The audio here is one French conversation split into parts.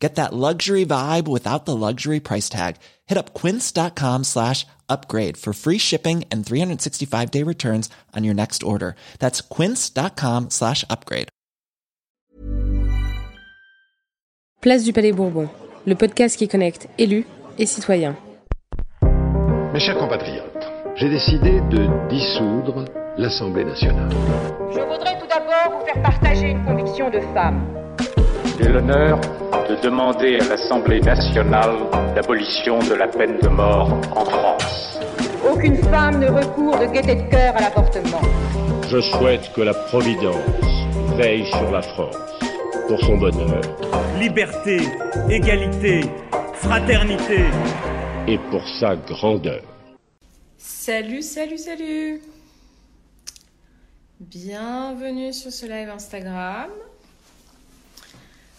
Get that luxury vibe without the luxury price tag. Hit up quince.com slash upgrade for free shipping and 365 day returns on your next order. That's quince.com slash upgrade. Place du Palais Bourbon, le podcast qui connecte élus et citoyens. Mes chers compatriotes, j'ai décidé de dissoudre l'Assemblée nationale. Je voudrais tout d'abord vous faire partager une conviction de femme. J'ai l'honneur de demander à l'Assemblée nationale l'abolition de la peine de mort en France. Aucune femme ne recourt de gaieté de cœur à l'avortement. Je souhaite que la Providence veille sur la France pour son bonheur liberté, égalité, fraternité. et pour sa grandeur. Salut, salut, salut Bienvenue sur ce live Instagram.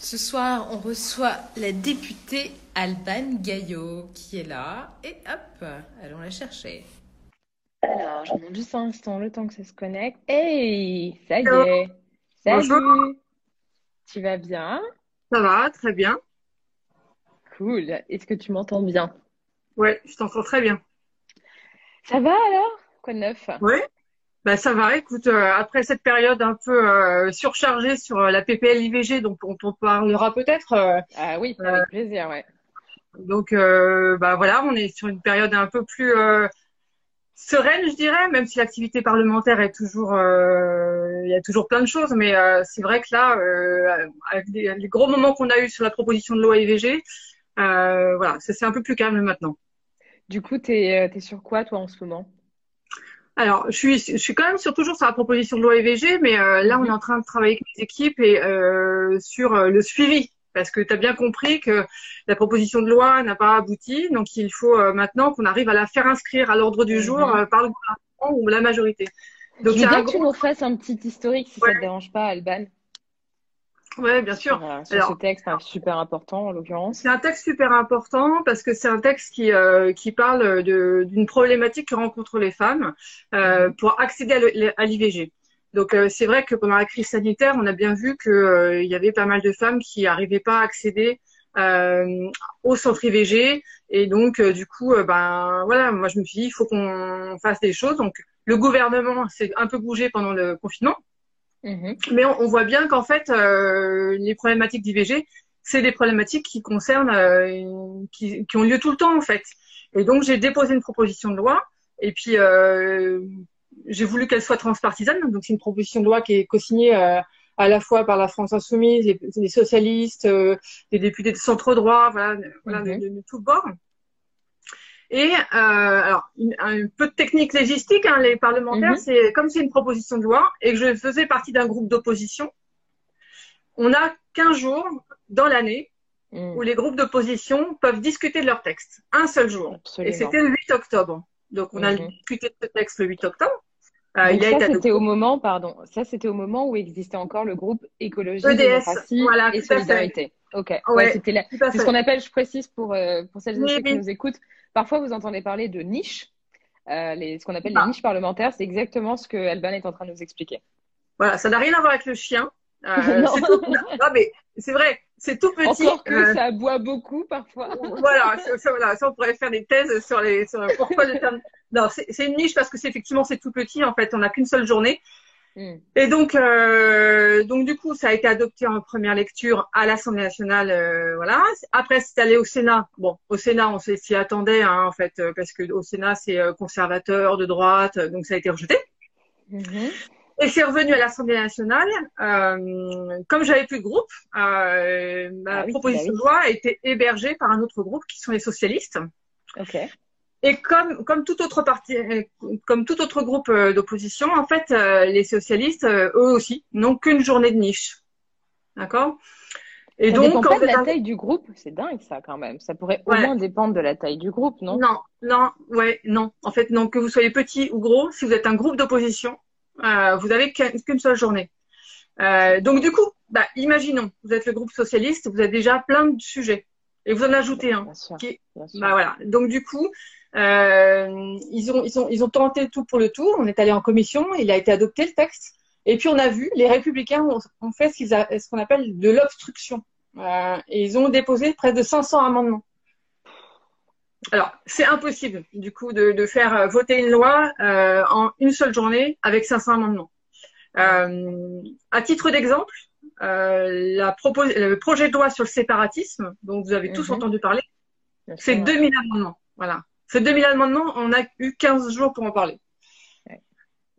Ce soir, on reçoit la députée Alban Gaillot qui est là. Et hop, allons la chercher. Alors, je demande juste un instant, le temps que ça se connecte. Hey, ça y est. Salut. Bonjour. Tu vas bien? Ça va, très bien. Cool. Est-ce que tu m'entends bien? Ouais, je t'entends très bien. Ça va alors? Quoi de neuf? Ouais. Bah ça va. Écoute, euh, après cette période un peu euh, surchargée sur euh, la PPL IVG, donc on t'en parlera peut-être. Ah oui, avec plaisir, ouais. donc bah voilà, on est sur une période un peu plus sereine, je dirais, même si l'activité parlementaire est toujours, il y a toujours plein de choses, mais c'est vrai que là, avec des- les gros moments qu'on a eu sur la proposition de loi IVG, voilà, c'est un peu plus calme maintenant. Du coup, t'es, euh, t'es sur quoi toi en ce moment? Alors, je suis, je suis quand même sur, toujours sur la proposition de loi EVG, mais euh, là, on est en train de travailler avec les équipes et euh, sur euh, le suivi. Parce que tu as bien compris que la proposition de loi n'a pas abouti, donc il faut euh, maintenant qu'on arrive à la faire inscrire à l'ordre du jour Mhm. euh, par le gouvernement ou la majorité. Donc Je veux bien que tu nous refasses un petit historique si ça Ouais. te dérange pas, Alban, Ouais, bien sûr. euh, sur Alors- ce texte hein, super important en l'occurrence. C'est un texte super important parce que c'est un texte qui, euh, qui parle de- d'une problématique que rencontrent les femmes euh, pour accéder à l'IVG. Donc euh, c'est vrai que pendant la crise sanitaire, on a bien vu que euh, il y avait pas mal de femmes qui n'arrivaient pas à accéder euh, au centre IVG et donc euh, du coup, ben voilà, moi je me suis dit il faut qu'on fasse des choses. Donc le gouvernement s'est un peu bougé pendant le confinement. Mhm. Mais on, on voit bien qu'en fait, euh, les problématiques d'IVG, c'est des problématiques qui concernent, euh, qui, qui ont lieu tout le temps en fait. Et donc j'ai déposé une proposition de loi, et puis euh, j'ai voulu qu'elle soit transpartisane. Donc c'est une proposition de loi qui est co-signée euh, à la fois par la France insoumise, les, les socialistes, euh, les députés de centre droit, voilà, voilà Mhm. de, de, de tous bords. Et euh, alors, une- un peu de technique légistique, hein, les parlementaires, Mhm. c'est comme c'est une proposition de loi et que je faisais partie d'un groupe d'opposition, on a 15 jours dans l'année Mm. où les groupes d'opposition peuvent discuter de leur texte. Un seul jour. Absolument. Et c'était le 8 octobre. Donc, on a Mhm. discuté de ce texte le 8 octobre. Euh, il a ça, c'était au moment, pardon, ça c'était au moment où existait encore le groupe Écologie, EDS, Démocratie voilà, et. Solidarité. Ok, ouais, Ouais, c'était la- Tout à c'est ce qu'on appelle, je précise pour, euh, pour celles et ceux qui nous écoutent, parfois vous entendez parler de niche, euh, les, ce qu'on appelle Ah. les niches parlementaires, c'est exactement ce que Alban est en train de nous expliquer. Voilà, ça n'a rien à voir avec le chien. Euh, Non. c'est tout- non, mais c'est vrai, c'est tout petit. Encore que Euh, ça aboie beaucoup parfois. voilà, ça, ça, voilà, ça, on pourrait faire des thèses sur les, sur pourquoi le terme. Non, c'est c'est une niche parce que c'est effectivement c'est tout petit. En fait, on n'a qu'une seule journée. Mm. Et donc, euh, donc du coup, ça a été adopté en première lecture à l'Assemblée nationale, euh, voilà. Après, c'est allé au Sénat. Bon, au Sénat, on s'y attendait, hein, en fait, euh, parce que au Sénat, c'est conservateur, de droite, donc ça a été rejeté. Mhm. Et c'est revenu à l'Assemblée nationale. Euh, comme j'avais plus de groupe, ma Ah oui, proposition bah oui. de loi a été hébergée par un autre groupe qui sont les socialistes. Et comme comme tout autre parti, euh, comme tout autre groupe euh, d'opposition, en fait, euh, les socialistes, eux aussi, n'ont qu'une journée de niche. D'accord? Et ça donc, dépend pas de la taille du groupe, c'est dingue ça quand même. Ça pourrait au moins dépendre de la taille du groupe, non? non, non, ouais, non. En fait, non, que vous soyez petit ou gros, si vous êtes un groupe d'opposition, euh, vous avez qu'une seule journée. Euh, donc du coup, bah, imaginons, vous êtes le groupe socialiste, vous avez déjà plein de sujets et vous en ajoutez un. Bien sûr, qui est- bien sûr. bah voilà. Donc du coup, euh, ils ont ils ont ils ont tenté tout pour le tout. On est allé en commission, il a été adopté le texte. Et puis on a vu, les républicains ont, ont fait ce qu'on appelle de l'obstruction. Euh, et ils ont déposé près de 500 amendements. Alors, c'est impossible, du coup, de, de faire voter une loi euh, en une seule journée avec 500 amendements. Euh, à titre d'exemple, euh, le projet de loi sur le séparatisme, dont vous avez tous Mhm. entendu parler, c'est ouais. 2000 amendements. Voilà. Ces 2000 amendements, on a eu 15 jours pour en parler. Ouais.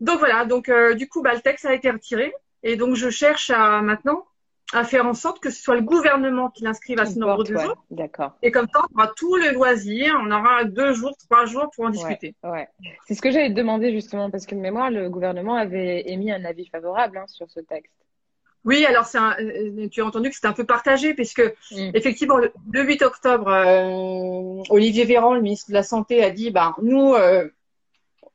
Donc voilà, donc euh, du coup, bah, le texte a été retiré. Et donc, je cherche à maintenant à faire en sorte que ce soit le gouvernement qui l'inscrive à ce nombre de ouais. jours. D'accord. Et comme ça, on aura tout le loisir. On aura deux jours, trois jours pour en discuter. Ouais. C'est ce que j'allais te demander justement parce que de mémoire, le gouvernement avait émis un avis favorable hein, sur ce texte. Oui, alors c'est un- euh, tu as entendu que c'était un peu partagé puisque Mm. effectivement le, le 8 octobre, euh, Olivier Véran, le ministre de la Santé, a dit bah nous euh,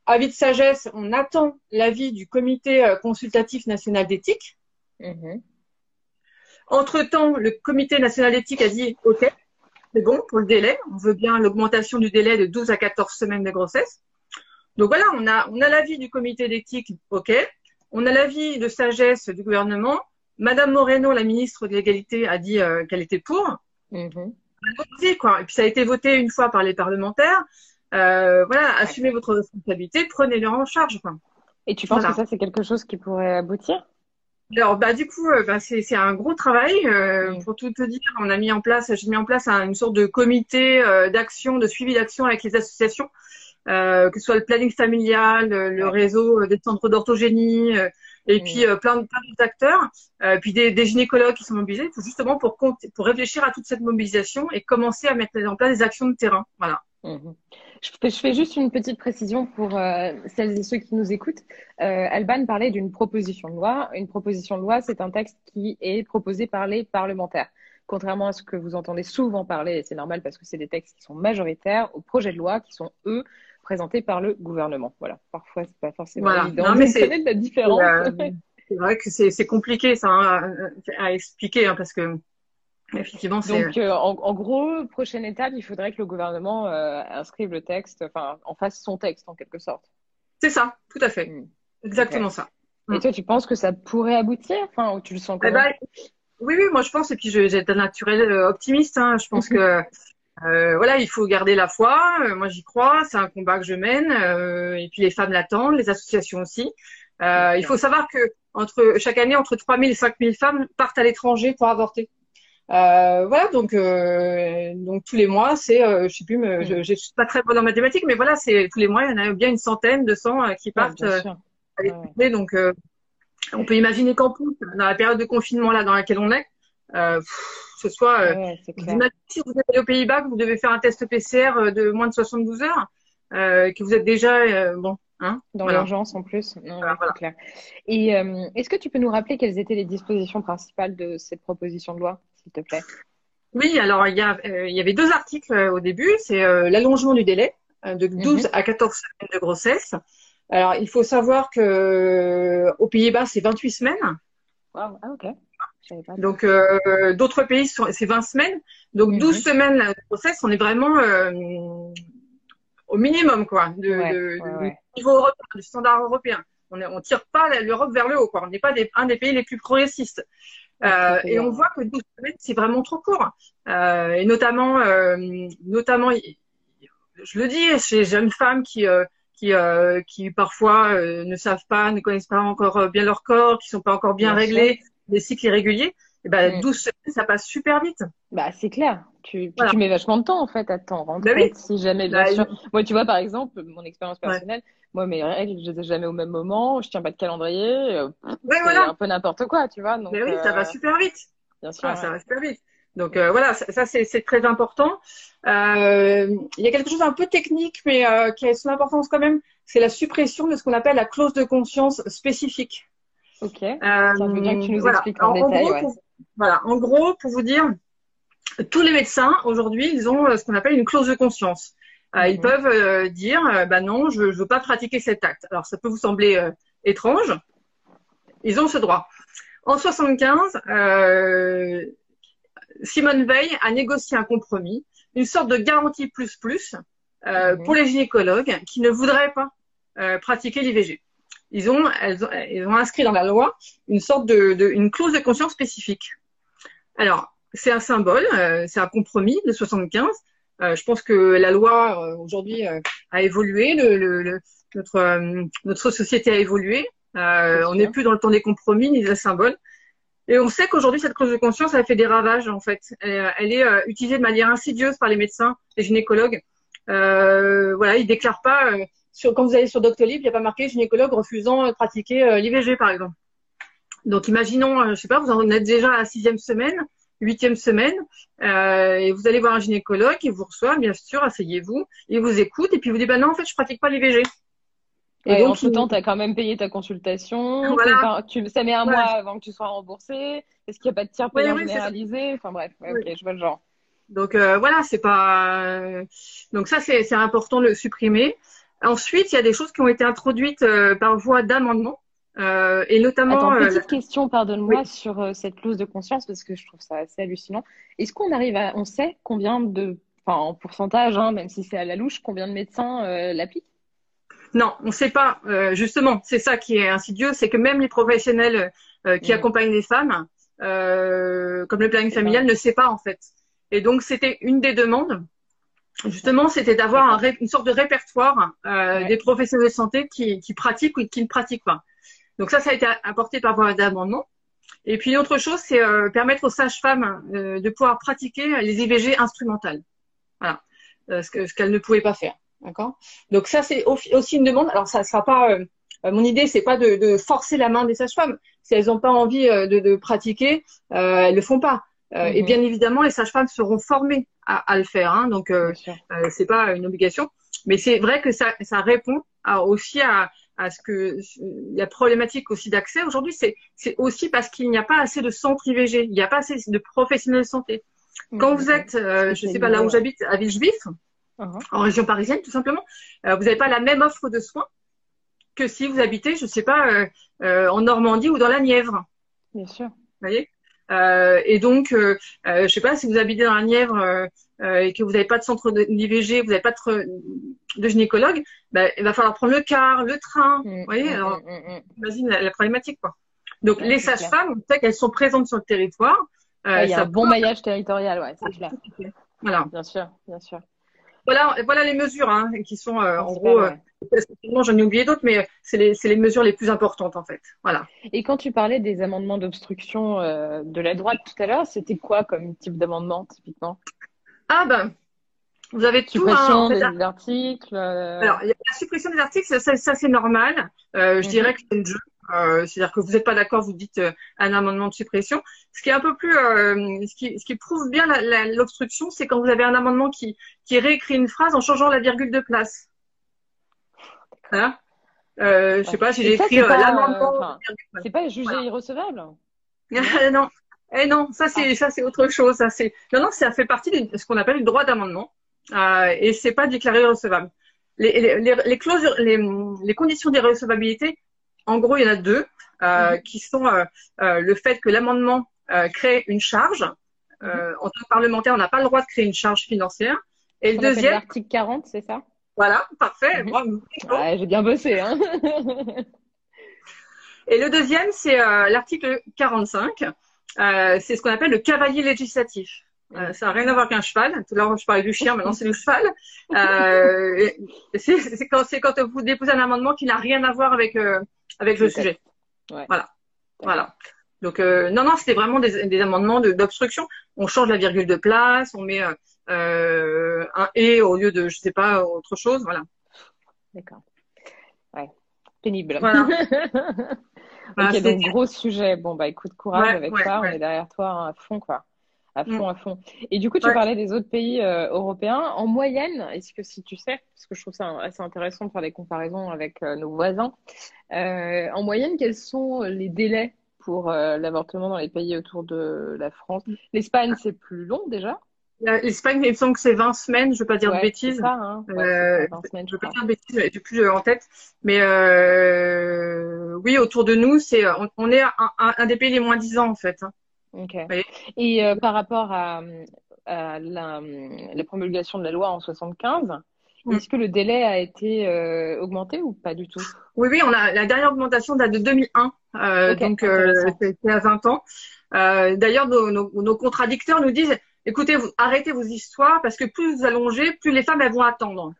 avis de sagesse, on attend l'avis du Comité consultatif national d'éthique. Mhm. Entre-temps, le Comité national d'éthique a dit OK, c'est bon pour le délai, on veut bien l'augmentation du délai de 12 à 14 semaines de grossesse. Donc voilà, on a on a l'avis du Comité d'éthique, OK. On a l'avis de sagesse du gouvernement. Madame Moreno, la ministre de l'égalité, a dit euh, qu'elle était pour. Mhm. Quoi. Et puis ça a été voté une fois par les parlementaires. Euh, voilà, assumez votre responsabilité, prenez-le en charge. Quoi. Et tu penses Voilà. que ça, c'est quelque chose qui pourrait aboutir? Alors, bah, du coup, euh, bah, c'est un gros travail. Euh. Pour tout te dire, on a mis en place, j'ai mis en place un- une sorte de comité euh, d'action, de suivi d'action avec les associations, que ce soit le planning familial, le, Ouais. réseau des centres d'orthogénie, et Mm. puis euh, plein, de- plein d'autres acteurs, euh, puis des, des gynécologues qui sont mobilisés, justement pour, compter- pour réfléchir à toute cette mobilisation et commencer à mettre en place des actions de terrain. Voilà. Mhm. Je fais, je fais juste une petite précision pour euh, celles et ceux qui nous écoutent. Euh, Alban parlait d'une proposition de loi. Une proposition de loi, c'est un texte qui est proposé par les parlementaires. Contrairement à ce que vous entendez souvent parler, et c'est normal parce que c'est des textes qui sont majoritaires, aux projets de loi qui sont, eux, par le gouvernement. Voilà. Parfois, c'est pas forcément Voilà. évident Non, de mais c'est- la différence. Euh, c'est vrai que c'est compliqué ça hein, à, expliquer hein, parce que effectivement c'est Donc, euh, en, en gros, prochaine étape, il faudrait que le gouvernement euh, inscrive le texte, enfin, en fasse son texte en quelque sorte. c'est ça, tout à fait, Mm. exactement ça. Et Mm. toi, tu penses que ça pourrait aboutir? Enfin, ou tu le sens Eh comment? ben, oui, oui, moi je pense et puis j'ai un naturel euh, optimiste. Hein, je pense que euh, voilà, il faut garder la foi. Euh, moi j'y crois, c'est un combat que je mène euh, et puis les femmes l'attendent, les associations aussi. Euh, il faut savoir que entre chaque année, entre 3000 et 5000 femmes partent à l'étranger pour avorter. Euh, voilà, donc euh, donc tous les mois, c'est, euh, je sais plus, je, je suis pas très bonne en mathématiques, mais voilà, c'est tous les mois, il y en a bien une centaine, de cent euh, qui Ouais, partent à Ouais, l'étranger. Donc euh, on peut imaginer qu'en plus, dans la période de confinement là dans laquelle on est, euh, pff, ce soit euh, Ouais, vous si vous êtes aux Pays-Bas, que vous devez faire un test PCR euh, de moins de 72 heures, euh, que vous êtes déjà euh, bon, hein, Dans voilà. l'urgence en plus. Non, Voilà, ouais, c'est clair. Et euh, est-ce que tu peux nous rappeler quelles étaient les dispositions principales de cette proposition de loi, s'il te plaît? Oui, alors il y, a, il y avait deux articles au début. C'est l'allongement du délai de 12 Mhm. à 14 semaines de grossesse. Alors il faut savoir que euh, aux Pays-Bas c'est 28 semaines. Wow. Ah, ok. Pas. Donc euh, d'autres pays c'est 20 semaines. Donc Mhm. 12 semaines de grossesse, on est vraiment euh, au minimum quoi, de, Ouais, de- ouais, du niveau européen, du standard européen. On on tire pas l'Europe vers le haut quoi. On n'est pas des, un des pays les plus progressistes. Euh, et on voit que 12 semaines, c'est vraiment trop court. Euh, et notamment, euh, notamment, je le dis, chez jeunes femmes qui, euh, qui, euh, qui parfois euh, ne savent pas, ne connaissent pas encore bien leur corps, qui sont pas encore bien, Bien réglés, des cycles irréguliers, et ben Mm. 12 semaines, ça passe super vite. Bah, c'est clair. Tu, Voilà. tu mets vachement de temps, en fait, à t'en rendre Bah oui. compte, si jamais, bien Bah, sûr. Moi, tu vois, par exemple, mon expérience Ouais. personnelle, moi, mes règles, je les ai jamais au même moment, je tiens pas de calendrier, euh, Ouais, c'est voilà. un peu n'importe quoi, tu vois. Donc, Mais oui, ça euh, va super vite. bien sûr. Ah, ça va super vite. Donc euh, voilà, ça, ça, c'est c'est très important. Euh, il y a quelque chose d'un peu technique, mais euh, qui a son importance quand même. C'est la suppression de ce qu'on appelle la clause de conscience spécifique. Ok. Euh, Tiens, je veux bien que tu nous voilà. expliques en, En- en détail, gros, ouais. pour- voilà, en gros, pour vous dire, tous les médecins aujourd'hui, ils ont euh, ce qu'on appelle une clause de conscience. Euh, Ils Mhm. peuvent euh, dire, bah non, je ne veux pas pratiquer cet acte. Alors ça peut vous sembler étrange, ils ont ce droit. En 75, euh, Simone Veil a négocié un compromis, une sorte de garantie plus plus euh, Mhm. pour les gynécologues qui ne voudraient pas pratiquer l'IVG. Ils ont, elles ont, ils ont inscrit dans la loi une sorte de, de une clause de conscience spécifique. Alors, c'est un symbole, euh, c'est un compromis de 75. Euh, je pense que la loi euh, aujourd'hui euh, a évolué, le, le- le- notre euh, notre société a évolué. Euh, on n'est plus dans le temps des compromis ni des symboles. Et on sait qu'aujourd'hui, cette clause de conscience, elle fait des ravages, en fait. Elle, elle est euh, utilisée de manière insidieuse par les médecins, les gynécologues. Euh, voilà, ils déclarent pas, euh, sur, quand vous allez sur Doctolib, il n'y a pas marqué gynécologue refusant de pratiquer euh, l'IVG, par exemple. Donc, imaginons, euh, je sais pas, vous en êtes déjà à la sixième semaine, huitième semaine, euh, et vous allez voir un gynécologue, il vous reçoit, bien sûr, asseyez-vous, il vous écoute, et puis il vous dit, bah non, en fait, je pratique pas l'IVG. Et Ouais, donc, entre temps, tu as quand même payé ta consultation. Voilà. tu- ça met un Ouais. mois avant que tu sois remboursé. Est-ce qu'il n'y a pas de tiers Ouais, payant ça. généralisé? Enfin bref, ouais, ok, je vois le genre. Donc euh, voilà, c'est pas. euh, Donc ça, c'est c'est important de le supprimer. Ensuite, il y a des choses qui ont été introduites euh, par voie d'amendement, euh, et notamment. Attends, euh, petite question, pardonne-moi, oui. sur euh, cette clause de conscience, parce que je trouve ça assez hallucinant. Est-ce qu'on arrive à, on sait combien de, enfin en pourcentage, hein, même si c'est à la louche, combien de médecins l'appliquent? Non, on ne sait pas. Euh, justement, c'est ça qui est insidieux, c'est que même les professionnels euh, qui Mhm. accompagnent les femmes, euh, comme le planning familial, ne sait pas en fait. Et donc, c'était une des demandes. Justement, c'était d'avoir un une sorte de répertoire euh, Ouais. des professionnels de santé qui, qui pratiquent ou qui ne pratiquent pas. Donc ça, ça a été apporté par voie d'amendement. Et puis une autre chose, c'est euh, permettre aux sages-femmes euh, de pouvoir pratiquer les IVG instrumentales. Voilà, Euh, ce que- ce qu'elles ne pouvaient pas faire. D'accord? Donc ça, c'est au- aussi une demande. Alors ça sera pas. mon idée, c'est pas de, de forcer la main des sages-femmes. Si elles n'ont pas envie de, de pratiquer, euh, elles le font pas. Euh, Et Mhm. bien évidemment, les sages-femmes seront formées à, à le faire. Hein, donc euh, euh, c'est pas une obligation, mais c'est vrai que ça, ça répond à- aussi à, à ce que la problématique aussi d'accès aujourd'hui, c'est c'est aussi parce qu'il n'y a pas assez de centres IVG, il n'y a pas assez de professionnels de santé. Quand vous êtes, euh, je sais pas là où j'habite, à Villejuif, Mhm. en région parisienne tout simplement, euh, vous n'avez pas la même offre de soins que si vous habitez, je sais pas, euh, euh, en Normandie ou dans la Nièvre. Bien sûr. Vous voyez? Et donc, euh, euh, je sais pas si vous habitez dans la Nièvre euh, euh, et que vous n'avez pas de centre d'IVG, vous n'avez pas de, de gynécologue, ben, il va falloir prendre le car, le train. Mm, Vous voyez mm, Alors, mm, mm, imagine la, la problématique, quoi. Donc, les sages-femmes, on sait qu'elles sont présentes sur le territoire. Euh, Ouais, Il y a un bon maillage territorial, ouais, c'est clair. Voilà. Bien sûr, bien sûr. Voilà, voilà les mesures hein, qui sont, euh, en gros, ouais. Effectivement, j'en ai oublié d'autres, mais c'est les, c'est les mesures les plus importantes, en fait. Voilà. Et quand tu parlais des amendements d'obstruction euh, de la droite tout à l'heure, c'était quoi comme type d'amendement typiquement? Ah ben, vous avez tout. hein, Suppression en fait, des articles. euh, Alors, la suppression des articles, ça, ça, ça, c'est normal. Euh, je Mhm. dirais que c'est le jeu. Euh, C'est-à-dire que vous n'êtes pas d'accord, vous dites euh, un amendement de suppression. Ce qui est un peu plus, euh, ce, qui, ce qui prouve bien l'obstruction, c'est quand vous avez un amendement qui, qui réécrit une phrase en changeant la virgule de place. Voilà. Euh, je sais pas si j'ai écrit euh, pas, l'amendement. euh, C'est pas jugé Voilà. irrecevable? non, eh non, ça c'est ça c'est autre chose. Ça c'est non non, ça fait partie de ce qu'on appelle le droit d'amendement euh, et c'est pas déclaré recevable. Les, les, les, les clauses, les, les conditions d'irrecevabilité, en gros, il y en a deux euh, Mhm. qui sont euh, euh, le fait que l'amendement euh, crée une charge. Euh, en tant que parlementaire, on n'a pas le droit de créer une charge financière. Et le On deuxième, l'article 40, c'est ça? Voilà, parfait. Mhm. bravo. Ouais, j'ai bien bossé, hein. Et le deuxième, c'est euh, l'article 45. Euh, c'est ce qu'on appelle le cavalier législatif. Euh, ça n'a rien à voir qu'un cheval. Tout à l'heure, je parlais du chien, maintenant c'est le cheval. Euh, c'est quand, quand vous déposez un amendement qui n'a rien à voir avec, euh, avec le sujet. Ouais. Voilà. Voilà. Donc, non, non, c'était vraiment des, des amendements de- d'obstruction. On change la virgule de place, on met un et au lieu de, je sais pas, autre chose. Voilà. D'accord. Ouais. Pénible. Voilà. Ok, c'est- donc gros sujet. Bon, bah écoute, courage Ouais, avec ouais, ça. On est derrière toi hein, à fond, quoi. À fond, Mm. à fond. Et du coup, tu parlais des autres pays euh, européens. En moyenne, est-ce que si tu sais, parce que je trouve ça assez intéressant de faire des comparaisons avec euh, nos voisins, euh, en moyenne, quels sont les délais pour euh, l'avortement dans les pays autour de la France? L'Espagne, c'est plus long déjà. L'Espagne, il me semble que c'est 20 semaines, je ne veux pas dire Ouais, de bêtises. ça, hein. Ouais, Euh, c'est 20 semaines, je veux pas dire de bêtises, mais j'ai plus en tête. Mais euh, oui, autour de nous, c'est on, on est un, des pays les moins disants en fait. hein. Et euh, par rapport à, à la, la promulgation de la loi en 75, Mm. est-ce que le délai a été euh, augmenté ou pas du tout? Oui, oui, on a la dernière augmentation date de 2001, euh, Ok, donc euh, c'était à 20 ans. Euh, D'ailleurs, nos, nos, nos contradicteurs nous disent, écoutez, vous, arrêtez vos histoires parce que plus vous allongez, plus les femmes elles vont attendre. Vous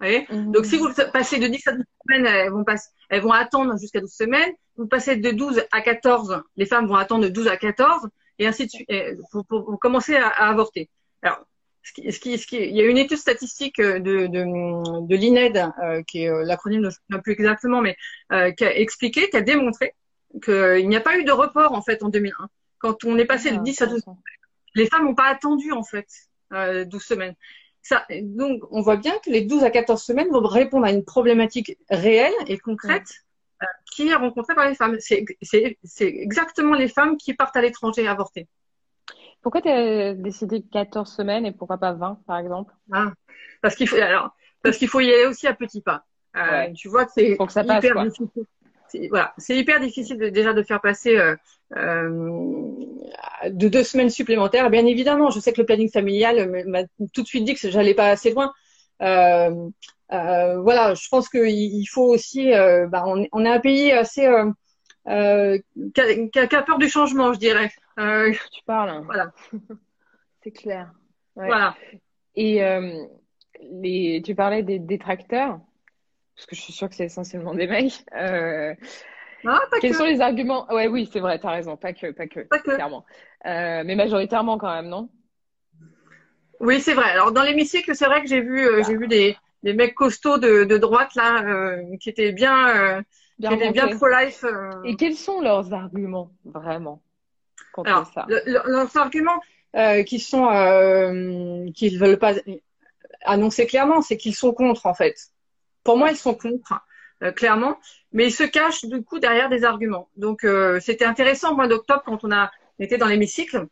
voyez Mhm. Donc si vous passez de 10 à 12 semaines, elles vont, pas, elles vont attendre jusqu'à 12 semaines. Vous passez de 12 à 14, les femmes vont attendre de 12 à 14, et ainsi de suite, pour, pour- pour commencer à, à avorter. Alors, ce qui, ce qui, ce qui, il y a une étude statistique de, de, de l'INED, euh, qui est euh, l'acronyme, je ne souviens plus exactement, mais euh, qui a expliqué, qui a démontré qu'il n'y a pas eu de report en fait en 2001. Quand on est passé de Ah, 10 à 12 intéressant. Les femmes n'ont pas attendu en fait euh, 12 semaines. Ça, donc, on voit bien que les 12 à 14 semaines vont répondre à une problématique réelle et concrète euh, qui est rencontrée par les femmes. C'est exactement les femmes qui partent à l'étranger avorter. Pourquoi tu as décidé 14 semaines et pourquoi pas 20, par exemple? Hein. Parce qu'il faut, alors, parce qu'il faut y aller aussi à petits pas. Euh, Ouais. Tu vois que c'est passe, hyper difficile. Voilà, c'est hyper difficile de- déjà de faire passer euh, de deux semaines supplémentaires. Bien évidemment, je sais que le planning familial m'a tout de suite dit que j'allais pas assez loin. Euh, euh, voilà, je pense qu'il il faut aussi. euh, bah, on, on est un pays assez euh, euh, qui, a, a- peur du changement, je dirais. Euh, Tu parles. hein. Voilà. C'est clair. Ouais. Voilà. Et euh, les, tu parlais des détracteurs, parce que je suis sûre que c'est essentiellement des mecs. Ah, pas quels que. sont les arguments? Ouais, oui, c'est vrai, t'as raison, pas que, pas que, Pas que. clairement. Euh, mais majoritairement quand même, non? Oui, c'est vrai. Alors dans l'hémicycle, c'est vrai que j'ai vu, euh, j'ai vu des, des mecs costauds de, de droite là, euh, qui étaient bien, Bien qui étaient bien remonté. pro-life. Et quels sont leurs arguments, vraiment, contre Alors, ça? le- le- leurs arguments qui sont, qu'ils veulent pas annoncer clairement, c'est qu'ils sont contre en fait. Pour moi, ils sont contre, euh, clairement, mais ils se cachent du coup derrière des arguments. Donc euh, c'était intéressant au mois d'octobre quand on a été dans l'hémicycle,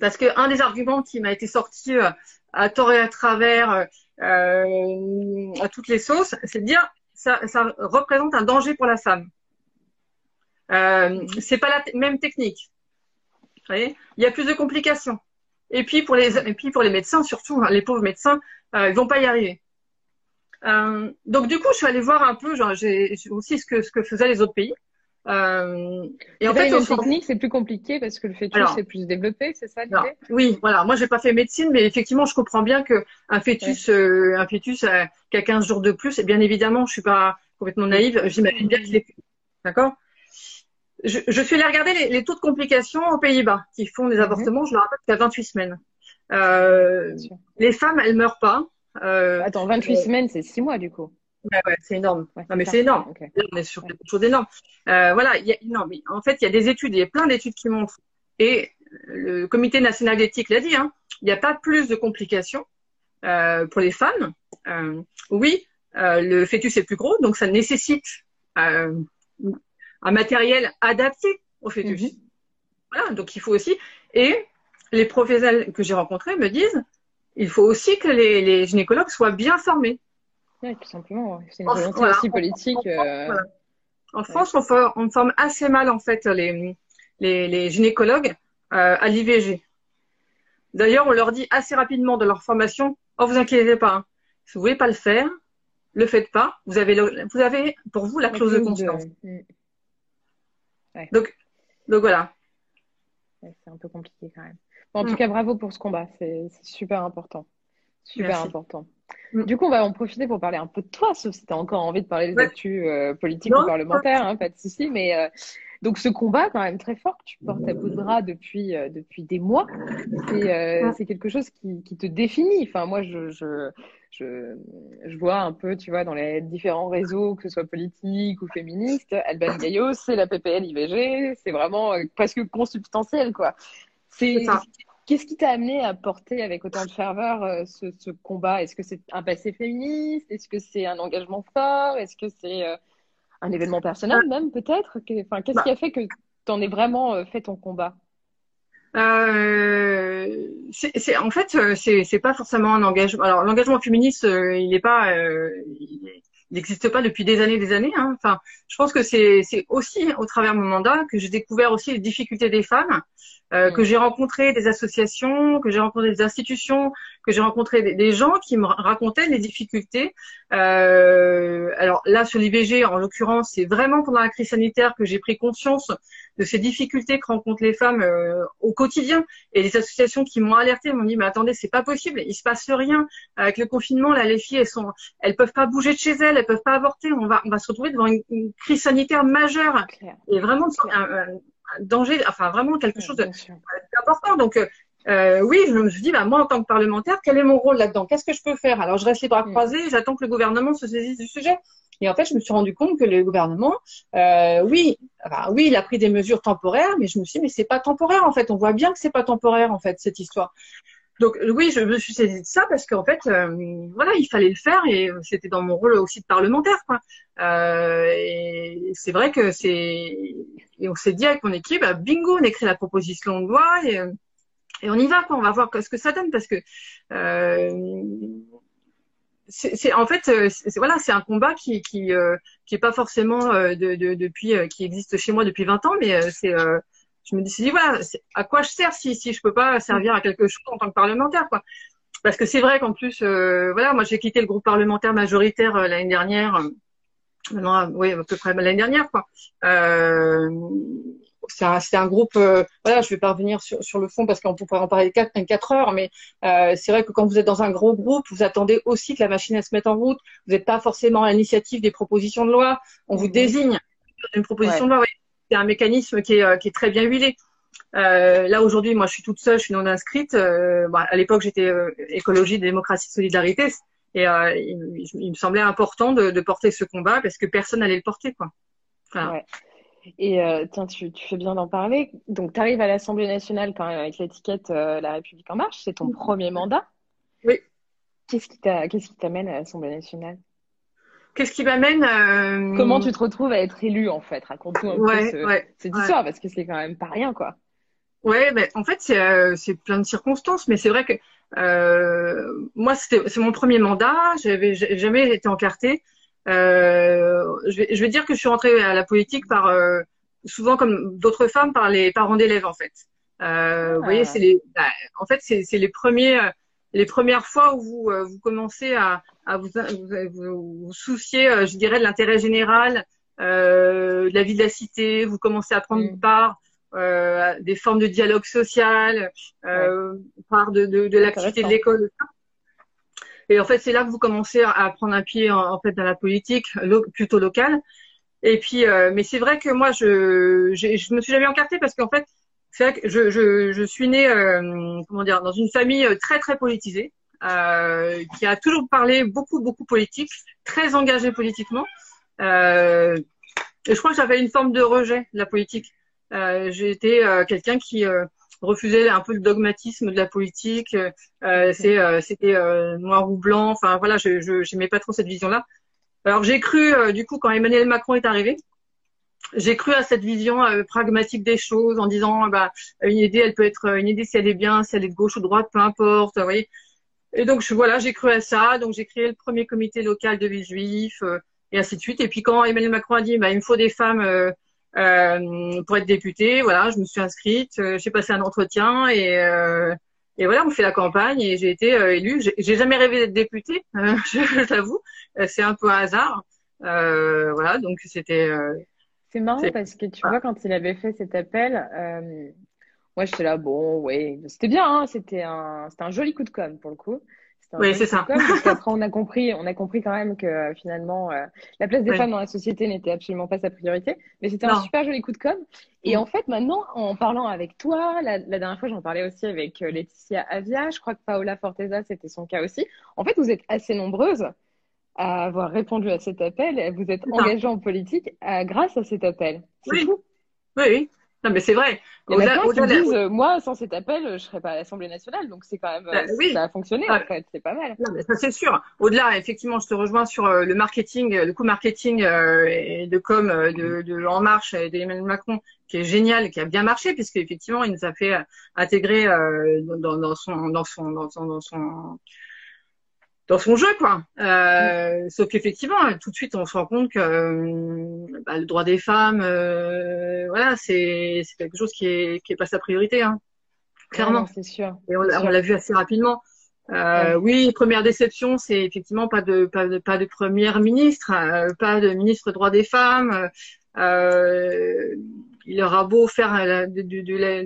parce que un des arguments qui m'a été sorti euh, à tort et à travers, à toutes les sauces, c'est de dire ça, ça représente un danger pour la femme. C'est pas la même technique. Vous voyez? Il y a plus de complications. Et puis pour les, et puis pour les médecins surtout, hein, les pauvres médecins, ils vont pas y arriver. Euh, donc du coup, je suis allée voir un peu, genre, j'ai aussi ce que ce que faisaient les autres pays. Euh, et en C'est fait, fond- techniques, c'est plus compliqué parce que le fœtus est plus développé, c'est ça l'idée? oui, voilà. Moi, j'ai pas fait médecine, mais effectivement, je comprends bien que un fœtus, euh, un fœtus euh, qui a 15 jours de plus, et bien évidemment, je suis pas complètement naïve. J'imagine bien qu'il est plus. D'accord? Je, je suis allée regarder les, les taux de complications aux Pays-Bas qui font des Mhm. avortements. Je leur rappelle qu'à 28 semaines. Euh, les femmes, elles meurent pas. Euh, Attends, 28 euh, semaine, c'est 6 mois du coup. ouais, ouais, c'est énorme. Ouais, non, mais c'est énorme. Là, on est sur quelque chose d'énorme. Euh, voilà, il y a, non, mais en fait, il y a des études, il y a plein d'études qui montrent, et le Comité national d'éthique l'a dit, hein, il n'y a pas plus de complications euh, pour les femmes. Euh, oui, le fœtus est plus gros, donc ça nécessite un matériel adapté au fœtus. Mhm. Voilà, donc il faut aussi. Et les professionnels que j'ai rencontrés me disent, il faut aussi que les, les gynécologues soient bien formés. Ouais, tout simplement. C'est une volonté voilà. aussi politique. euh, Voilà. En France, on, for- on forme assez mal en fait les, les, les gynécologues euh, à l'IVG. D'ailleurs, on leur dit assez rapidement de leur formation Oh, vous inquiétez pas, hein. si vous voulez pas le faire, le faites pas. Vous avez, le- vous avez pour vous la la clause de conscience. Mm. Donc, donc voilà. Ouais, c'est un peu compliqué quand même. En Mm. tout cas, bravo pour ce combat. C'est super important. Super Merci. important. Mm. Du coup, on va en profiter pour parler un peu de toi, sauf si tu as encore envie de parler des Ouais. actus euh, politiques Non, ou parlementaires, hein, pas de souci. Mais euh, donc, ce combat, quand même très fort, que tu portes à bout de bras depuis, euh, depuis des mois, c'est quelque chose qui, qui te définit. Enfin, moi, je, je, je, je vois un peu, tu vois, dans les différents réseaux, que ce soit politique ou féministe, Alban Gaillot, c'est la PPL IVG, c'est vraiment presque consubstantiel, quoi. C'est. Qu'est-ce qui t'a amené à porter avec autant de ferveur euh, ce, ce combat? Est-ce que c'est un passé féministe? Est-ce que c'est un engagement fort? Est-ce que c'est euh, un événement personnel même peut-être? Enfin, qu'est-ce Bah. qui a fait que t'en aies vraiment euh, fait ton combat? c'est en fait c'est c'est pas forcément un engagement. Alors l'engagement féministe, il n'est pas, il n'existe pas depuis des années, des années. Hein. Enfin, je pense que c'est c'est aussi au travers de mon mandat que j'ai découvert aussi les difficultés des femmes euh, que j'ai rencontré des associations, que j'ai rencontré des institutions, que j'ai rencontré des, gens qui me racontaient les difficultés. Euh, alors là, sur l'IVG, en l'occurrence, c'est vraiment pendant la crise sanitaire que j'ai pris conscience de ces difficultés que rencontrent les femmes euh, au quotidien. Et les associations qui m'ont alerté m'ont dit, mais attendez, c'est pas possible, il se passe rien. Avec le confinement, là, les filles, elles sont, elles peuvent pas bouger de chez elles, elles peuvent pas avorter. On va, on va se retrouver devant une, crise sanitaire majeure. Et vraiment, un, danger, enfin vraiment quelque chose d'important. Donc euh, euh, oui, je me suis dit, bah, moi en tant que parlementaire, quel est mon rôle là-dedans? Qu'est-ce que je peux faire? Alors je reste les bras mm. croisés, j'attends que le gouvernement se saisisse du sujet. Et en fait, je me suis rendu compte que le gouvernement, euh, oui, oui, il a pris des mesures temporaires, mais je me suis dit, mais c'est pas temporaire en fait. On voit bien que c'est pas temporaire en fait cette histoire. Donc oui, je me suis saisie de ça parce qu'en fait, euh, voilà, il fallait le faire et c'était dans mon rôle aussi de parlementaire. Quoi. Euh, et c'est vrai que c'est et on s'est dit avec mon équipe, bah, bingo, on écrit la proposition de loi et, et on y va. Quoi. On va voir ce que ça donne parce que euh, c'est en fait c'est voilà c'est un combat qui qui euh, qui est pas forcément euh, de, de, depuis qui existe chez moi depuis 20 ans mais c'est je me suis dit voilà, à quoi je sers si si je peux pas servir à quelque chose en tant que parlementaire quoi. Parce que c'est vrai qu'en plus euh, voilà, moi j'ai quitté le groupe parlementaire majoritaire euh, l'année dernière. Euh, non, oui, à peu près l'année dernière quoi. C'est un, un, groupe, voilà, je vais pas revenir sur, sur le fond parce qu'on pourrait en parler quatre, quatre heures, mais c'est vrai que quand vous êtes dans un gros groupe, vous attendez aussi que la machine elle se mette en route. Vous n'êtes pas forcément à l'initiative des propositions de loi. On vous désigne une proposition de loi. Oui c'est un mécanisme qui est, euh, qui est très bien huilé. Euh, là aujourd'hui, moi, je suis toute seule, je suis non inscrite. Euh, à l'époque, j'étais écologie, démocratie, solidarité, et il, me semblait important de, porter ce combat parce que personne n'allait le porter, quoi. Et tiens, tu, fais bien d'en parler. Donc, tu arrives à l'Assemblée nationale quand même avec l'étiquette La République en marche. C'est ton premier mandat. Oui. Qu'est-ce qui t'amène à l'Assemblée nationale? Qu'est-ce qui m'amène euh... Comment tu te retrouves à être élu en fait? Raconte-nous un peu cette histoire parce que c'est quand même pas rien quoi. Ouais, ben en fait c'est euh, c'est plein de circonstances, mais c'est vrai que euh, moi c'était c'est mon premier mandat, j'avais jamais été encartée. Euh, je, vais, je vais dire que je suis rentrée à la politique par euh, souvent comme d'autres femmes par les parents d'élèves en fait. Euh, Vous voyez, ah. c'est les, bah, en fait c'est c'est les premiers les premières fois où vous, euh, vous commencez à, à vous, vous, vous, soucier, euh, je dirais, de l'intérêt général, euh, de la vie de la cité, vous commencez à prendre mm. part euh, des formes de dialogue social, euh, part de, de, de l'activité de l'école. Et en fait, c'est là que vous commencez à prendre un pied en, fait dans la politique plutôt locale. Et puis, euh, mais c'est vrai que moi, je, je me suis jamais encartée parce qu'en fait, c'est vrai que je, je, je suis née, euh, comment dire, dans une famille euh, très très politisée, euh, qui a toujours parlé beaucoup beaucoup politique, très engagée politiquement. Euh, et je crois que j'avais une forme de rejet de la politique. Euh, été euh, quelqu'un qui refusait un peu le dogmatisme de la politique. C'était noir ou blanc. Enfin voilà, je n'aimais pas trop cette vision-là. Alors j'ai cru, du coup, quand Emmanuel Macron est arrivé, j'ai cru à cette vision euh, pragmatique des choses en disant bah une idée elle peut être une idée si elle est bien si elle est de gauche ou de droite peu importe vous voyez. Et donc je, voilà j'ai cru à ça. Donc j'ai créé le premier comité local de vie juif euh, et ainsi de suite. Et puis quand Emmanuel Macron a dit bah il me faut des femmes euh, euh pour être députée voilà je me suis inscrite j'ai passé un entretien et et voilà on fait la campagne et j'ai été élue. J'ai jamais rêvé d'être députée je, l'avoue. C'est un peu un hasard. Voilà donc c'était c'est marrant parce que tu vois, quand il avait fait cet appel, euh, moi j'étais là, bon, ouais, c'était bien, hein, c'était un, c'était un joli coup de com pour le coup. Oui, c'est ça. Après, on a compris, on a compris quand même que euh, finalement, euh, la place des femmes dans la société n'était absolument pas sa priorité, mais c'était un super joli coup de com. Et mm. en fait, maintenant, en parlant avec toi, la, la dernière fois, j'en parlais aussi avec Laetitia Avia, je crois que Paola Forteza, c'était son cas aussi. En fait, vous êtes assez nombreuses à avoir répondu à cet appel. Vous êtes engagé en politique euh, grâce à cet appel. Oui. oui. Oui, Non, mais c'est vrai. Il y en a plein qui disent, euh, moi, sans cet appel, je serais pas à l'Assemblée nationale. Donc, c'est quand même, Bah, euh, oui. ça a fonctionné, Ouais. en fait. C'est pas mal. Non, mais ça c'est sûr. Au-delà, effectivement, je te rejoins sur euh, le marketing, le coup marketing euh, et de com de, de En Marche et d'Emmanuel Macron, qui est génial, qui a bien marché, puisque effectivement, il nous a fait intégrer dans, dans son dans son dans son dans son dans son jeu, quoi. Euh, Sauf qu'effectivement, tout de suite, on se rend compte que euh, bah, le droit des femmes, euh, voilà, c'est quelque chose qui est qui est pas sa priorité, hein. Clairement. Ouais, non, c'est sûr. Et on, l'a- on sûr. l'a vu assez rapidement. Euh, Oui, première déception, c'est effectivement pas de pas de pas de première ministre, euh, pas de ministre droit des femmes. Euh, il aura beau faire euh, de, de, de la-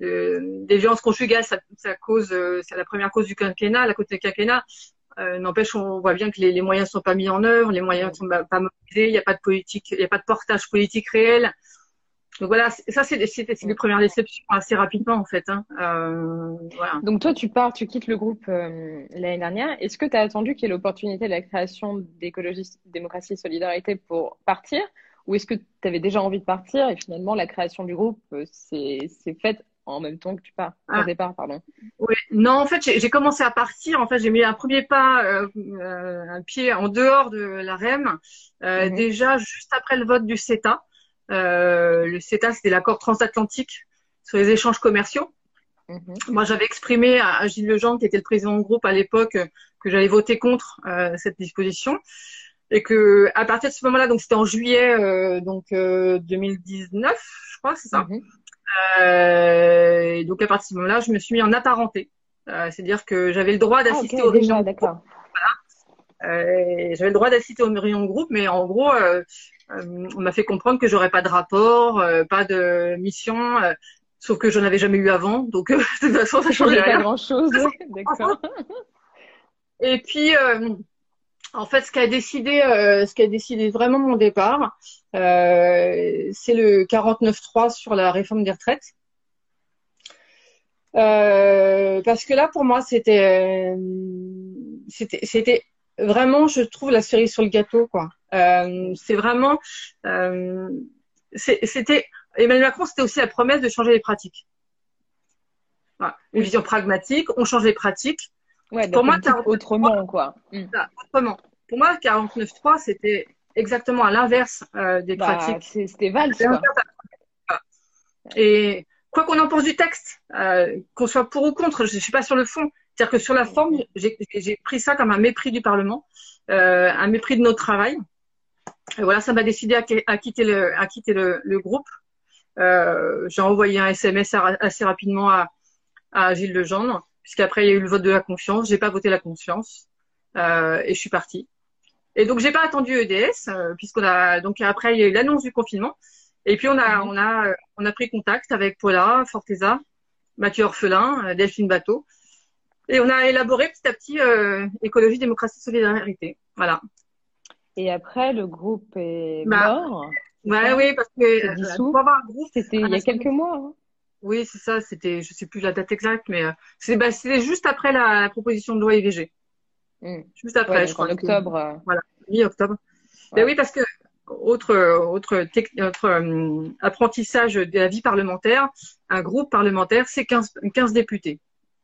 de- des violences conjugales, ça, ça cause, euh, c'est la première cause du quinquennat, la cause du quinquennat. Euh, N'empêche, on voit bien que les, les moyens sont pas mis en œuvre, les moyens sont pas mobilisés, il n'y a pas de politique, il n'y a pas de portage politique réel. Donc voilà, ça c'est des premières déceptions assez rapidement en fait. Hein. Euh, voilà. Donc, toi, tu pars, tu quittes le groupe euh, l'année dernière. Est-ce que tu as attendu qu'il y ait l'opportunité de la création d'écologie, démocratie, solidarité pour partir? Ou est-ce que tu avais déjà envie de partir et finalement la création du groupe s'est faite en même temps que tu pars, Ah. au départ, pardon. Oui, non, en fait, j'ai commencé à partir. En fait, j'ai mis un premier pas, euh, euh, un pied en dehors de la REM, euh, Mhm. déjà juste après le vote du CETA. Euh, le CETA, c'était l'accord transatlantique sur les échanges commerciaux. Mhm. Moi, j'avais exprimé à, à Gilles Legendre, qui était le président du groupe à l'époque, que j'allais voter contre euh, cette disposition. Et que à partir de ce moment-là, donc c'était en juillet euh, donc euh, 2019, je crois, c'est ça. Mhm. Euh, et donc à partir de ce moment-là, je me suis mis en apparenté. Euh, C'est-à-dire que j'avais le droit Ah, d'assister ok, aux réunions. Euh, j'avais le droit d'assister aux réunions de groupe, mais en gros, on m'a fait comprendre que j'aurais pas de rapport, pas de mission, sauf que j'en avais jamais eu avant. Donc de toute façon, ça changeait pas rien. grand-chose. D'accord. Et puis, en fait, ce qui a décidé, euh, ce qui a décidé vraiment mon départ, euh, c'est le 49.3 sur la réforme des retraites. Euh, parce que là, pour moi, c'était, euh, c'était, c'était vraiment, je trouve, la cerise sur le gâteau, quoi. Euh, c'est vraiment, euh, c'était Emmanuel Macron, c'était aussi la promesse de changer les pratiques. Voilà. Une vision pragmatique, on change les pratiques. Ouais, Pour moi, politique 49.3, autrement, quoi. Mm. ça, autrement. Pour moi, 49.3, c'était exactement à l'inverse euh, des Bah, pratiques. c'était valse, quoi. Et quoi qu'on en pense du texte, euh, qu'on soit pour ou contre, je ne suis pas sur le fond. C'est-à-dire que sur la forme, j'ai pris ça comme un mépris du Parlement, euh, un mépris de notre travail. Et voilà, ça m'a décidé à, qui- à quitter le, à quitter le, le groupe. J'ai envoyé un SMS assez rapidement à, à Gilles Legendre, puisqu'après il y a eu le vote de la confiance. J'ai pas voté la confiance euh, et je suis partie. Et donc j'ai pas attendu EDS, euh, puisqu'on a donc après il y a eu l'annonce du confinement. Et puis on a Mhm. on a on a pris contact avec Paula Forteza, Mathieu Orphelin, euh, Delphine Bateau, et on a élaboré petit à petit euh, écologie, démocratie, solidarité. Voilà. Et après, le groupe est Bah, mort. Ça oui, parce que euh, pour avoir un groupe, C'était il y a quelques mois. hein. Oui, c'est ça. C'était, je sais plus la date exacte, mais euh, c'est bah, c'était juste après la, la proposition de loi IVG, Mm. juste après, Ouais, je donc en crois. octobre. euh, mi-octobre. Ouais. Ben oui, parce que autre autre, euh, apprentissage de la vie parlementaire, un groupe parlementaire, c'est 15, 15 députés.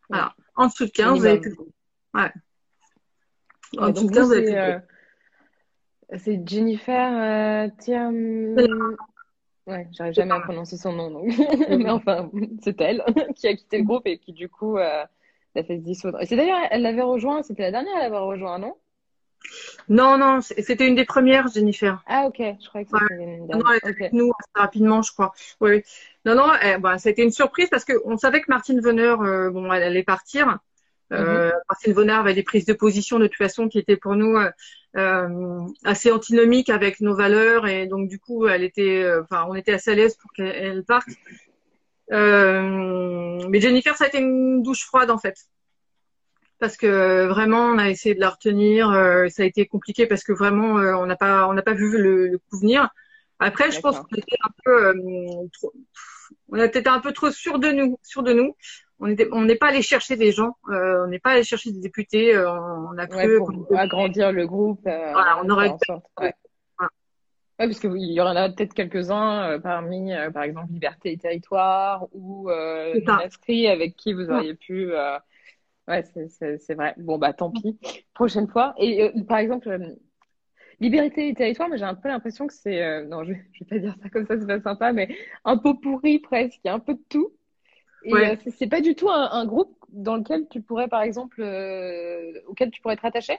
Voilà. En dessous de 15, vous avez plus. Ouais. En dessous de 15, vous, avez plus c'est c'est Jennifer euh, Thiam... Ouais, j'arrive jamais à prononcer son nom, donc. mais enfin, c'est elle qui a quitté le groupe et qui du coup euh, l'a fait se dissoudre. Et c'est d'ailleurs, elle l'avait rejoint, c'était la dernière à l'avoir rejoint, non? Non, non, c'était une des premières, Jennifer. Ah ok, je croyais que c'était une Non, elle était avec nous assez rapidement, je crois. Oui, oui. Non, non, eh, bah, ça a été une surprise parce que on savait que Martine Veneur, euh, bon, elle allait partir. Euh, Martine Veneur avait des prises de position de toute façon qui étaient pour nous euh, euh, assez antinomiques avec nos valeurs et donc du coup, elle était, euh, enfin, on était assez à l'aise pour qu'elle elle parte. Euh, mais Jennifer, ça a été une douche froide en fait. Parce que vraiment, on a essayé de la retenir. euh, ça a été compliqué parce que vraiment, euh, on n'a pas, on n'a pas vu le, le coup venir. Après, je pense qu'on était un peu, euh, trop, on a peut-être un peu trop sûr de nous, sûr de nous. On n'est pas allé chercher des gens, euh, on n'est pas allé chercher des députés. euh, on a Ouais, cru pour agrandir le groupe. euh, Voilà, on aurait sorte. Ouais. Ouais, parce qu'il y en a peut-être quelques-uns parmi, par exemple, Liberté et Territoire ou euh, inscrit avec qui vous auriez pu. Ouais, c'est vrai. Bon, bah tant pis. Prochaine fois. Et par exemple, Liberté et territoire, mais j'ai un peu l'impression que c'est, euh, non, je, je vais pas dire ça comme ça, c'est pas sympa, mais un peu pourri presque, il y a un peu de tout. Et euh, c'est pas du tout un, groupe dans lequel tu pourrais, par exemple, euh, auquel tu pourrais être attaché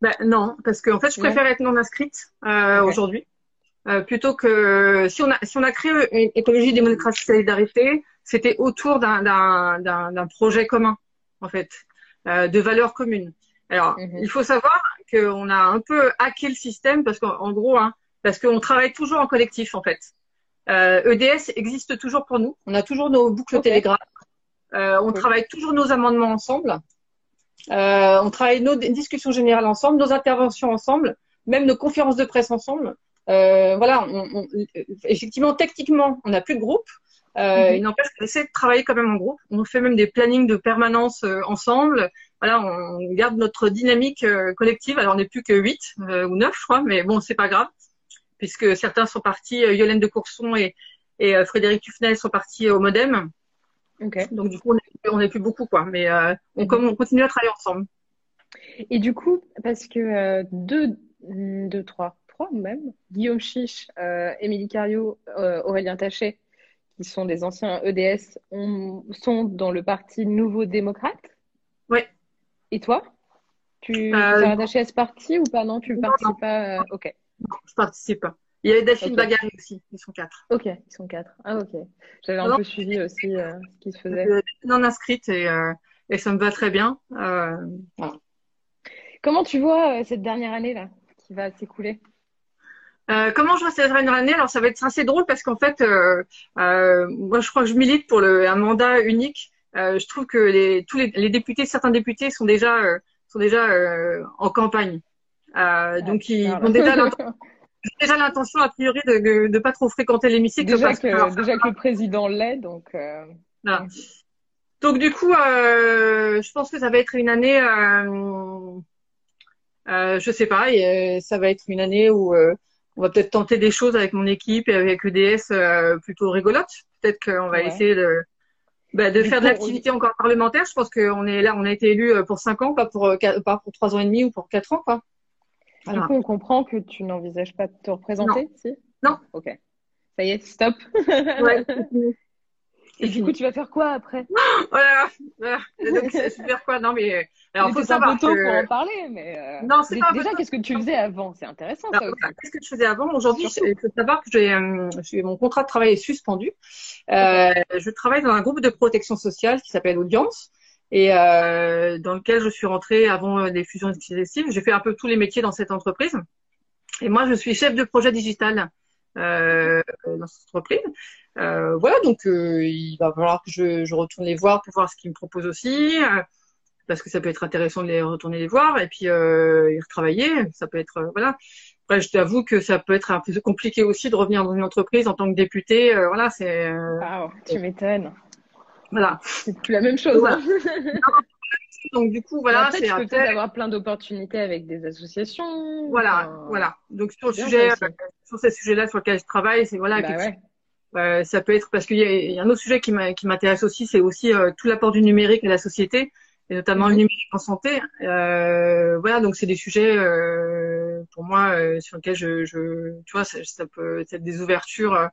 ben, Non, parce qu'en en fait, je préfère être non inscrite aujourd'hui. plutôt que si on a si on a créé une écologie démocratie solidarité, c'était autour d'un d'un projet commun en fait, de valeurs communes. Alors, mhm. il faut savoir qu'on a un peu hacké le système parce qu'en gros, hein, parce qu'on travaille toujours en collectif en fait. Euh, EDS existe toujours pour nous. On a toujours nos boucles Telegram. Euh, on travaille toujours nos amendements ensemble. Euh, on travaille nos discussions générales ensemble, nos interventions ensemble, même nos conférences de presse ensemble. Euh, voilà, on, effectivement, techniquement, on n'a plus de groupe. Euh, mhm. Il n'empêche qu'on essaie de travailler quand même en groupe. On fait même des plannings de permanence euh, ensemble. Voilà, on garde notre dynamique euh, collective. Alors, on n'est plus que 8 euh, ou 9, je crois, mais bon, c'est pas grave, puisque certains sont partis, Yolène de Courson et, et Frédéric Tufnel sont partis au Modem. Okay. Donc, du coup, on n'est plus beaucoup, quoi. Mais on, mhm. on continue à travailler ensemble. Et du coup, parce que deux, deux, trois, trois même, Guillaume Chiche, Émilie Cario, Aurélien Taché, qui sont des anciens EDS, sont dans le parti Nouveau Démocrate. Oui. Et toi? Tu euh, es attaché à ce parti ou pas? Non, tu ne participes pas euh, Ok. Non, je participe pas. Il y a Delphine okay. Bagari aussi, ils sont quatre. Ok, ils sont quatre. Ah ok. J'avais un peu suivi aussi euh, ce qui se faisait. Non inscrite et, et ça me va très bien. Comment tu vois cette dernière année là qui va s'écouler? Euh, comment je vois cette dernière année? Alors ça va être assez drôle parce qu'en fait, euh, euh, moi je crois que je milite pour le, un mandat unique. Euh, je trouve que les, tous les, les, députés, certains députés sont déjà euh, sont déjà euh, en campagne, ah, donc ils ont déjà déjà l'intention a priori de ne pas trop fréquenter l'hémicycle. Déjà, que, déjà que le président l'est, donc. Voilà. Donc du coup, je pense que ça va être une année. je sais pas, et, ça va être une année où on va peut-être tenter des choses avec mon équipe et avec EDS euh, plutôt rigolotes. Peut-être qu'on va essayer de, bah, de faire de l'activité encore parlementaire. Je pense qu'on est là, on a été élu euh, pour cinq ans, pas pour euh, pas pour trois ans et demi ou pour quatre ans, quoi. Du coup, on comprend que tu n'envisages pas de te représenter, non. si? Non. Ok. Ça y est, stop. ouais. Et du coup, tu vas faire quoi après? Voilà, voilà. Donc, super quoi? Non, mais alors faut savoir un peu tôt pour en parler, mais euh... non, c'est pas déjà. Qu'est-ce que tu faisais avant? C'est intéressant. Qu'est-ce que je faisais avant? Aujourd'hui, il faut savoir que j'ai, euh, mon contrat de travail est suspendu. Euh, je travaille dans un groupe de protection sociale qui s'appelle Audience et euh, dans lequel je suis rentrée avant euh, les fusions successives. J'ai fait un peu tous les métiers dans cette entreprise. Et moi, je suis chef de projet digital euh, dans cette entreprise. Euh, voilà, donc euh, il va falloir que je, je, retourne les voir pour voir ce qu'ils me proposent aussi, euh, parce que ça peut être intéressant de les retourner les voir et puis euh, y retravailler. Ça peut être voilà. Après, je t'avoue que ça peut être un peu compliqué aussi de revenir dans une entreprise en tant que député. voilà, c'est. Wow, tu m'étonnes. Voilà. C'est plus la même chose. Hein. Donc du coup, voilà, c'est tu peux peut-être avoir plein d'opportunités avec des associations. Voilà, voilà. Donc sur le sujet, sur ces sujets-là sur lesquels je travaille, c'est voilà, bah ouais. Euh, ça peut être parce qu'il y, a un autre sujet qui m'intéresse aussi, c'est aussi euh, tout l'apport du numérique à la société, et notamment le mhm. numérique en santé. Euh, voilà, donc c'est des sujets euh, pour moi sur lesquels je, je, tu vois, ça, ça peut être des ouvertures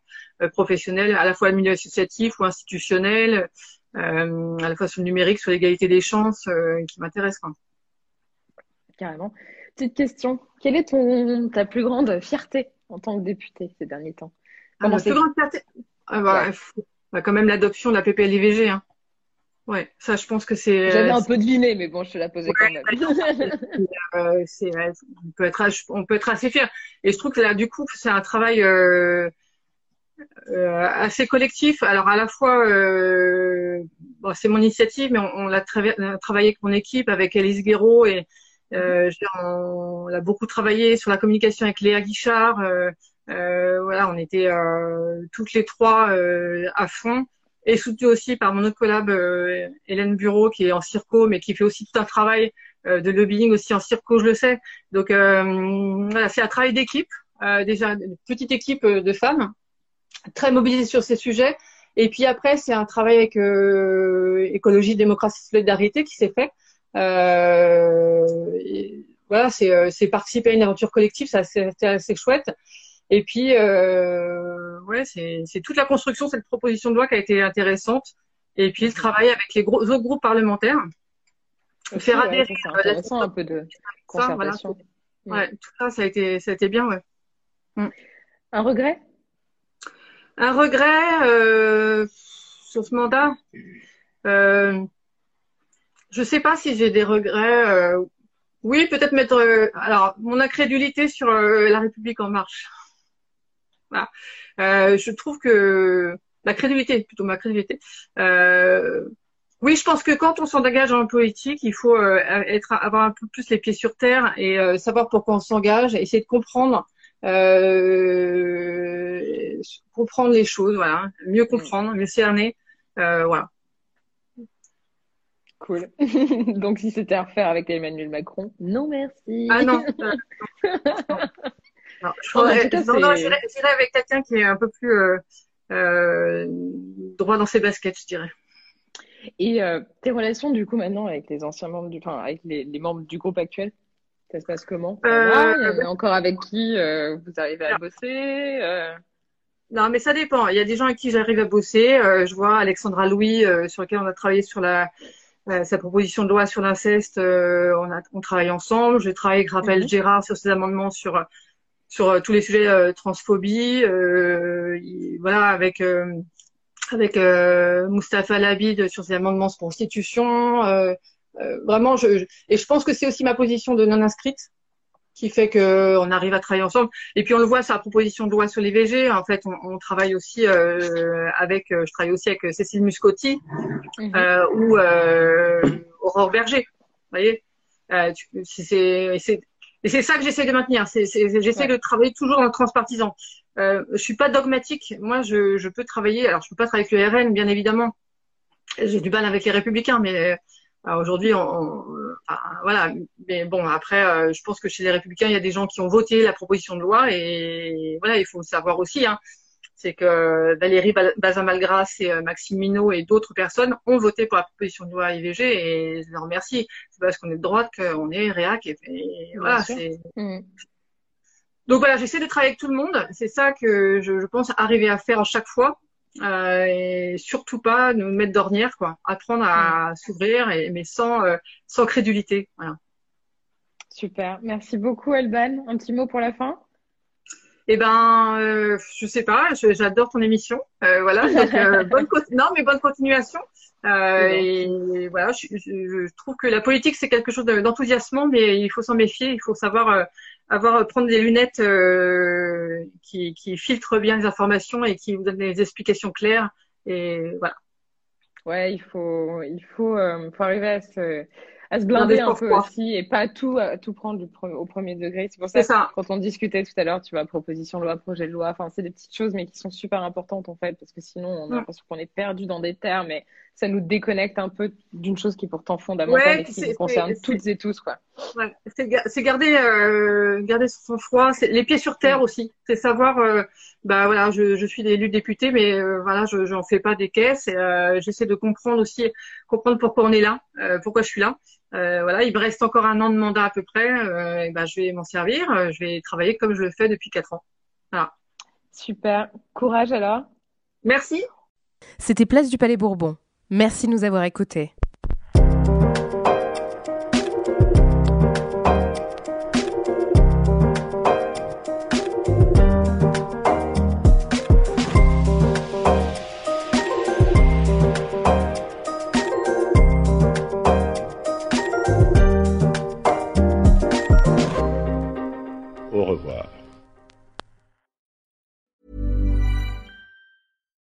professionnelles, à la fois le milieu associatif ou institutionnel, à la fois sur le numérique, sur l'égalité des chances, qui m'intéressent. Carrément. Petite question, quelle est ton ta plus grande fierté en tant que député ces derniers temps? Comment c'est ah bah, bah, quand même l'adoption de la PPL-IVG. Hein. Ouais, ça, je pense que c'est. J'avais un peu deviné, mais bon, je te la posais quand même. euh, c'est, on peut être, on peut être assez fier. Et je trouve que là, du coup, c'est un travail euh, euh, assez collectif. Alors à la fois, euh, bon, c'est mon initiative, mais on, on l'a travaillé avec mon équipe, avec Elise Guéraud, et euh, on, on, a beaucoup travaillé sur la communication avec Léa Guichard. Euh, euh, voilà, on était euh, toutes les trois euh, à fond et soutenu aussi par mon autre collab Hélène Bureau qui est en circo mais qui fait aussi tout un travail de lobbying aussi en circo, je le sais. Donc voilà, c'est un travail d'équipe. déjà une petite équipe de femmes très mobilisées sur ces sujets. Et puis après, c'est un travail avec écologie, démocratie, solidarité qui s'est fait. voilà, c'est participer à une aventure collective, ça c'est assez chouette. Et puis, euh, ouais, c'est toute la construction cette proposition de loi qui a été intéressante. Et puis, le travail avec les gros, autres groupes parlementaires. faire adhérer. c'est intéressant un peu de concertation. ouais, tout ça, ça a été, ça a été bien, ouais. Mm. Un regret? Un regret euh, sur ce mandat? Euh, Je sais pas si j'ai des regrets. Euh, oui, peut-être mettre. Euh, alors, mon incrédulité sur euh, la République en marche. Euh, je trouve que la crédibilité, plutôt ma crédibilité. Euh, oui, je pense que quand on s'engage en politique, il faut euh, être avoir un peu plus les pieds sur terre et savoir pourquoi on s'engage, essayer de comprendre, comprendre les choses, voilà, mieux comprendre, mieux cerner, voilà. Cool. Donc, si c'était à refaire avec Emmanuel Macron, non merci. Ah non. Non, j'irais avec quelqu'un qui est un peu plus euh, euh, droit dans ses baskets, je dirais. Et euh, tes relations du coup maintenant avec les anciens membres du, enfin avec les, les membres du groupe actuel, ça se passe comment? Il y en a encore avec qui vous arrivez à bosser. Non, mais ça dépend. Il y a des gens avec qui j'arrive à bosser. je vois Alexandra Louis, sur lequel on a travaillé sur la sa proposition de loi sur l'inceste. on a on travaille ensemble. J'ai travaillé avec Raphaël mhm. Gérard sur ses amendements sur sur euh, tous les sujets euh, transphobie, euh, voilà, avec avec Moustapha Labid sur ses amendements de constitution. vraiment, je, et je pense que c'est aussi ma position de non inscrite qui fait que on arrive à travailler ensemble. Et puis on le voit sur la proposition de loi sur les VG. En fait, on, on travaille aussi euh, avec, je travaille aussi avec Cécile Muscotti mhm. euh, ou euh, Aurore Berger. Vous voyez, c'est et c'est ça que j'essaie de maintenir. C'est, j'essaie de travailler toujours en transpartisan. Euh, je suis pas dogmatique. Moi, je, je peux travailler. Alors, je peux pas travailler avec le RN, bien évidemment. J'ai du mal avec les Républicains, mais euh, aujourd'hui, on, voilà. Mais bon, après, euh, je pense que chez les Républicains, il y a des gens qui ont voté la proposition de loi, et voilà, il faut savoir aussi. Hein, c'est que Valérie Bazin-Malgras et euh, Maxime Minot et d'autres personnes ont voté pour la proposition de loi IVG et je les remercie. C'est parce qu'on est de droite qu'on est réac et, voilà. Mm. Donc voilà, j'essaie de travailler avec tout le monde. C'est ça que je, pense arriver à faire à chaque fois. Euh, et surtout pas nous mettre d'ornière, quoi. Apprendre à mm. s'ouvrir, mais sans, euh, sans crédulité. Voilà. Super. Merci beaucoup, Elban. Un petit mot pour la fin? Eh ben, euh, je sais pas, j'adore ton émission. Euh, voilà, donc, euh, bonne non mais bonne continuation. Euh, et voilà, je, je, trouve que la politique c'est quelque chose d'enthousiasmant, mais il faut s'en méfier. Il faut savoir avoir prendre des lunettes qui, qui filtrent bien les informations et qui vous donnent des explications claires. Et voilà. Ouais, il faut, il faut, faut arriver à se à se blinder un peu aussi et pas tout tout prendre au premier degré. C'est pour ça, que quand on discutait tout à l'heure, tu vois, proposition de loi, projet de loi, enfin c'est des petites choses mais qui sont super importantes en fait parce que sinon on a l'impression qu'on est perdu dans des termes et ça nous déconnecte un peu d'une chose qui est pourtant fondamentale et qui nous concerne toutes et tous quoi. Ouais, c'est garder euh, garder son froid, c'est les pieds sur terre mm. aussi. C'est savoir euh, bah voilà, je, je suis élu député mais euh, voilà, je j'en fais pas des caisses et euh, j'essaie de comprendre aussi comprendre pourquoi on est là, euh, pourquoi je suis là. Euh, voilà, il me reste encore un an de mandat à peu près. Euh, et ben, je vais m'en servir. Euh, je vais travailler comme je le fais depuis quatre ans. Voilà. Super. Courage alors. Merci. C'était Place du Palais Bourbon. Merci de nous avoir écoutés.